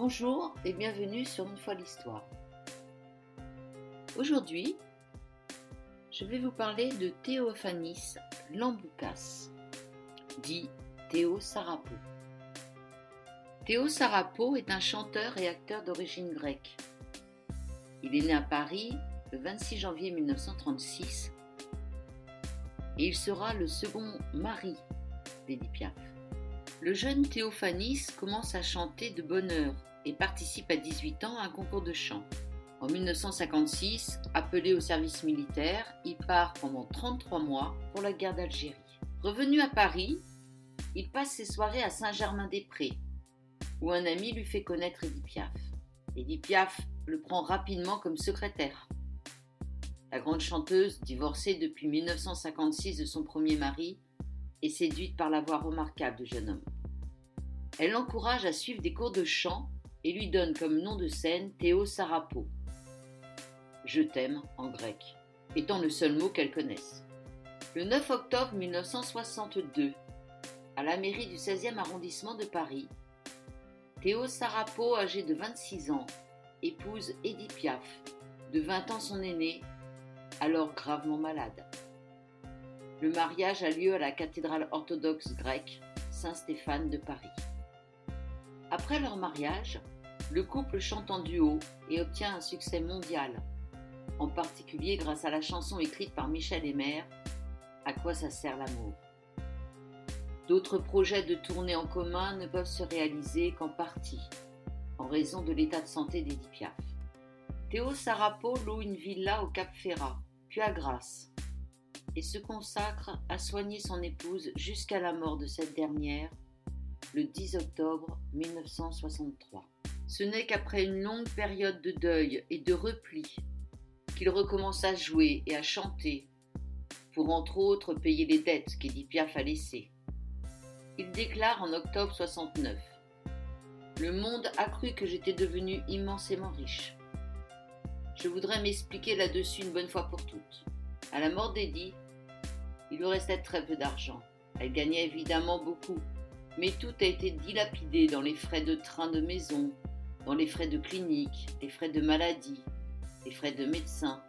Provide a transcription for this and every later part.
Bonjour et bienvenue sur Une fois l'histoire. Aujourd'hui, je vais vous parler de Théophanis Lamboukas, dit Théo Sarapo. Théo Sarapo est un chanteur et acteur d'origine grecque. Il est né à Paris le 26 janvier 1936 et il sera le second mari d'Edith Piaf. Le jeune Théophanis commence à chanter de bonne heure et participe à 18 ans à un concours de chant. En 1956, appelé au service militaire, il part pendant 33 mois pour la guerre d'Algérie. Revenu à Paris, il passe ses soirées à Saint-Germain-des-Prés, où un ami lui fait connaître Edith Piaf. Edith Piaf le prend rapidement comme secrétaire. La grande chanteuse, divorcée depuis 1956 de son premier mari, est séduite par la voix remarquable du jeune homme. Elle l'encourage à suivre des cours de chant et lui donne comme nom de scène Théo Sarapo. Je t'aime en grec, étant le seul mot qu'elle connaisse. Le 9 octobre 1962, à la mairie du 16e arrondissement de Paris, Théo Sarapo, âgé de 26 ans, épouse Edith Piaf, de 20 ans son aîné, alors gravement malade. Le mariage a lieu à la cathédrale orthodoxe grecque Saint-Stéphane de Paris. Après leur mariage, le couple chante en duo et obtient un succès mondial, en particulier grâce à la chanson écrite par Michel Emer, À quoi ça sert l'amour? D'autres projets de tournée en commun ne peuvent se réaliser qu'en partie, en raison de l'état de santé d'Edith Piaf. Théo Sarapo loue une villa au Cap Ferrat, puis à Grasse, et se consacre à soigner son épouse jusqu'à la mort de cette dernière le 10 octobre 1963. Ce n'est qu'après une longue période de deuil et de repli qu'il recommence à jouer et à chanter pour entre autres payer les dettes qu'Edith Piaf a laissées. Il déclare en octobre 69 Le monde a cru que j'étais devenu immensément riche. Je voudrais m'expliquer là-dessus une bonne fois pour toutes. À la mort d'Eddie, il lui restait très peu d'argent. Elle gagnait évidemment beaucoup, mais tout a été dilapidé dans les frais de train de maison, les frais de clinique, les frais de maladie, les frais de médecin.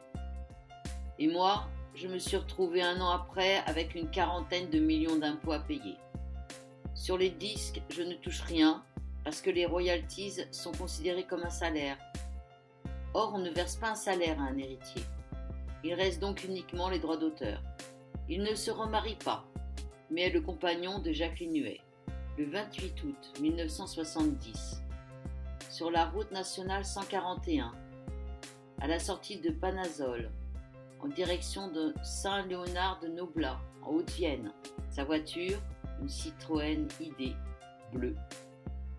Et moi, je me suis retrouvé un an après avec une quarantaine de millions d'impôts à payer. Sur les disques, je ne touche rien parce que les royalties sont considérées comme un salaire. Or, on ne verse pas un salaire à un héritier. Il reste donc uniquement les droits d'auteur. Il ne se remarie pas, mais est le compagnon de Jacqueline Huet le 28 août 1970, sur la route nationale 141, à la sortie de Panazol, en direction de Saint-Léonard de Noblat, en Haute-Vienne. Sa voiture, une Citroën ID bleue,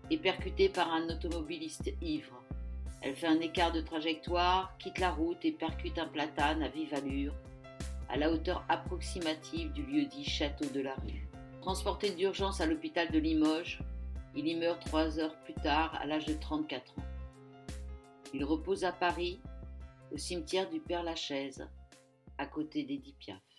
est percutée par un automobiliste ivre. Elle fait un écart de trajectoire, quitte la route et percute un platane à vive allure, à la hauteur approximative du lieu dit Château de la Rue. Transporté d'urgence à l'hôpital de Limoges, il y meurt trois heures plus tard à l'âge de 34 ans. Il repose à Paris, au cimetière du Père Lachaise, à côté d'Edith Piaf.